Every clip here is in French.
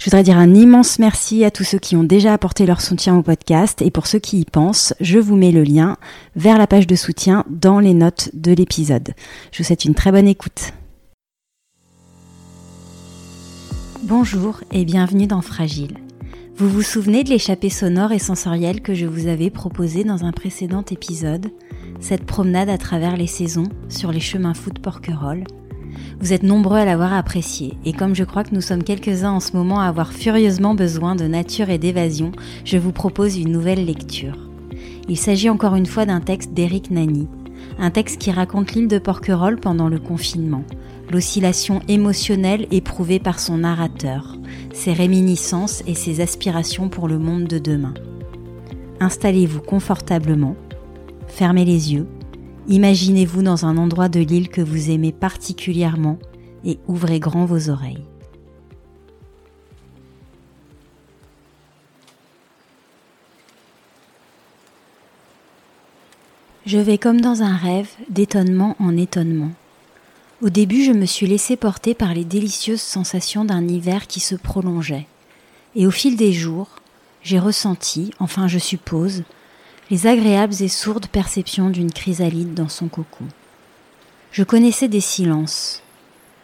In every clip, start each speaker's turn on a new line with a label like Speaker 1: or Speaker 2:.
Speaker 1: Je voudrais dire un immense merci à tous ceux qui ont déjà apporté leur soutien au podcast et pour ceux qui y pensent, je vous mets le lien vers la page de soutien dans les notes de l'épisode. Je vous souhaite une très bonne écoute. Bonjour et bienvenue dans Fragile. Vous vous souvenez de l'échappée sonore et sensorielle que je vous avais proposée dans un précédent épisode, cette promenade à travers les saisons sur les chemins fous de Porquerolles vous êtes nombreux à l'avoir apprécié, et comme je crois que nous sommes quelques-uns en ce moment à avoir furieusement besoin de nature et d'évasion, je vous propose une nouvelle lecture. Il s'agit encore une fois d'un texte d'Éric Nani, un texte qui raconte l'île de Porquerolles pendant le confinement, l'oscillation émotionnelle éprouvée par son narrateur, ses réminiscences et ses aspirations pour le monde de demain. Installez-vous confortablement, fermez les yeux Imaginez-vous dans un endroit de l'île que vous aimez particulièrement et ouvrez grand vos oreilles. Je vais comme dans un rêve, d'étonnement en étonnement. Au début, je me suis laissé porter par les délicieuses sensations d'un hiver qui se prolongeait. Et au fil des jours, j'ai ressenti, enfin je suppose, les agréables et sourdes perceptions d'une chrysalide dans son cocon. Je connaissais des silences,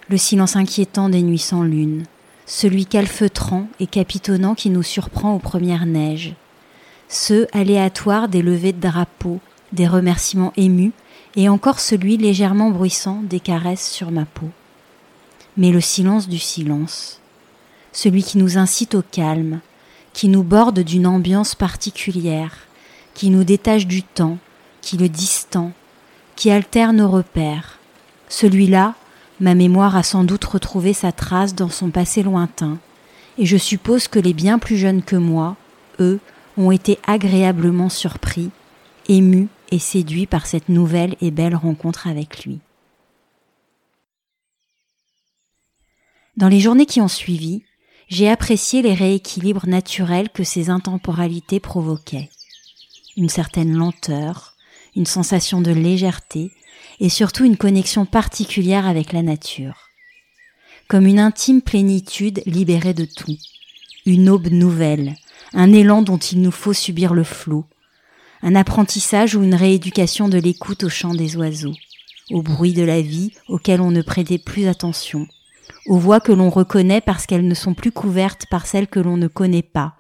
Speaker 1: le silence inquiétant des nuits sans lune, celui calfeutrant et capitonnant qui nous surprend aux premières neiges, ceux aléatoires des levées de drapeaux, des remerciements émus, et encore celui légèrement bruissant des caresses sur ma peau. Mais le silence du silence, celui qui nous incite au calme, qui nous borde d'une ambiance particulière, qui nous détache du temps, qui le distend, qui altère nos repères. Celui-là, ma mémoire a sans doute retrouvé sa trace dans son passé lointain, et je suppose que les bien plus jeunes que moi, eux, ont été agréablement surpris, émus et séduits par cette nouvelle et belle rencontre avec lui. Dans les journées qui ont suivi, j'ai apprécié les rééquilibres naturels que ces intemporalités provoquaient une certaine lenteur, une sensation de légèreté et surtout une connexion particulière avec la nature. Comme une intime plénitude libérée de tout, une aube nouvelle, un élan dont il nous faut subir le flot, un apprentissage ou une rééducation de l'écoute au chant des oiseaux, au bruit de la vie auquel on ne prêtait plus attention, aux voix que l'on reconnaît parce qu'elles ne sont plus couvertes par celles que l'on ne connaît pas,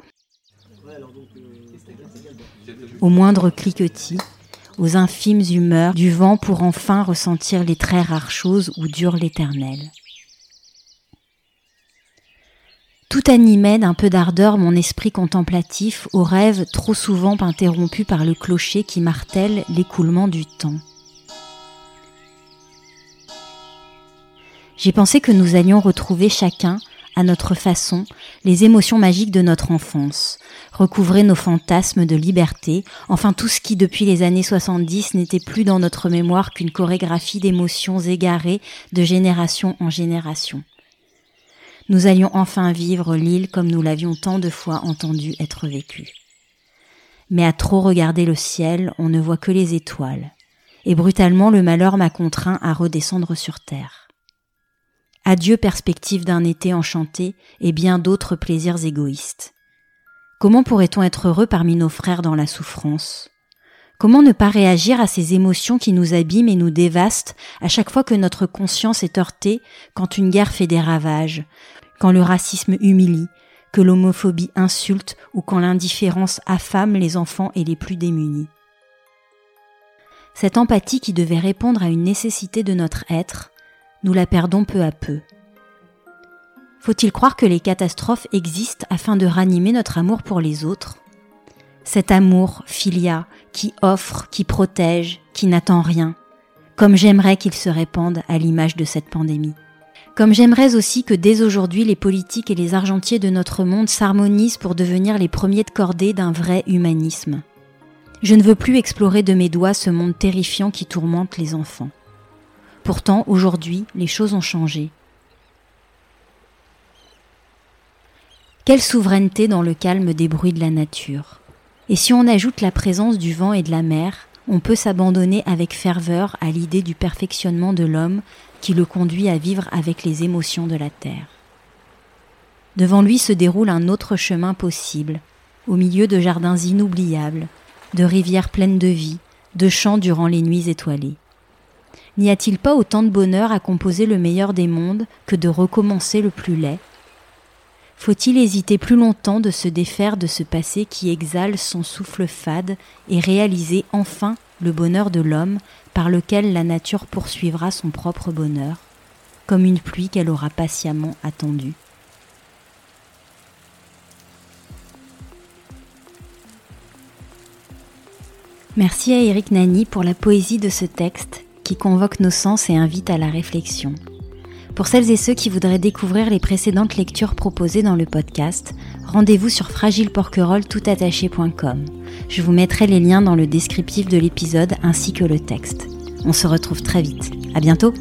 Speaker 1: au moindre cliquetis, aux infimes humeurs du vent pour enfin ressentir les très rares choses où dure l'éternel. Tout animait d'un peu d'ardeur mon esprit contemplatif aux rêves trop souvent interrompus par le clocher qui martèle l'écoulement du temps. J'ai pensé que nous allions retrouver chacun à notre façon, les émotions magiques de notre enfance, recouvrer nos fantasmes de liberté, enfin tout ce qui depuis les années 70 n'était plus dans notre mémoire qu'une chorégraphie d'émotions égarées de génération en génération. Nous allions enfin vivre l'île comme nous l'avions tant de fois entendu être vécue. Mais à trop regarder le ciel, on ne voit que les étoiles, et brutalement le malheur m'a contraint à redescendre sur terre. Adieu perspective d'un été enchanté et bien d'autres plaisirs égoïstes. Comment pourrait-on être heureux parmi nos frères dans la souffrance? Comment ne pas réagir à ces émotions qui nous abîment et nous dévastent à chaque fois que notre conscience est heurtée, quand une guerre fait des ravages, quand le racisme humilie, que l'homophobie insulte ou quand l'indifférence affame les enfants et les plus démunis? Cette empathie qui devait répondre à une nécessité de notre être, nous la perdons peu à peu. Faut-il croire que les catastrophes existent afin de ranimer notre amour pour les autres? Cet amour, filia, qui offre, qui protège, qui n'attend rien, comme j'aimerais qu'il se répande à l'image de cette pandémie. Comme j'aimerais aussi que dès aujourd'hui les politiques et les argentiers de notre monde s'harmonisent pour devenir les premiers de cordée d'un vrai humanisme. Je ne veux plus explorer de mes doigts ce monde terrifiant qui tourmente les enfants. Pourtant, aujourd'hui, les choses ont changé. Quelle souveraineté dans le calme des bruits de la nature. Et si on ajoute la présence du vent et de la mer, on peut s'abandonner avec ferveur à l'idée du perfectionnement de l'homme qui le conduit à vivre avec les émotions de la terre. Devant lui se déroule un autre chemin possible, au milieu de jardins inoubliables, de rivières pleines de vie, de chants durant les nuits étoilées. N'y a-t-il pas autant de bonheur à composer le meilleur des mondes que de recommencer le plus laid? Faut-il hésiter plus longtemps de se défaire de ce passé qui exhale son souffle fade et réaliser enfin le bonheur de l'homme par lequel la nature poursuivra son propre bonheur, comme une pluie qu'elle aura patiemment attendue? Merci à Eric Nani pour la poésie de ce texte qui convoque nos sens et invite à la réflexion. Pour celles et ceux qui voudraient découvrir les précédentes lectures proposées dans le podcast, rendez-vous sur fragileporquerolles.toutattaché.com. Je vous mettrai les liens dans le descriptif de l'épisode ainsi que le texte. On se retrouve très vite. À bientôt!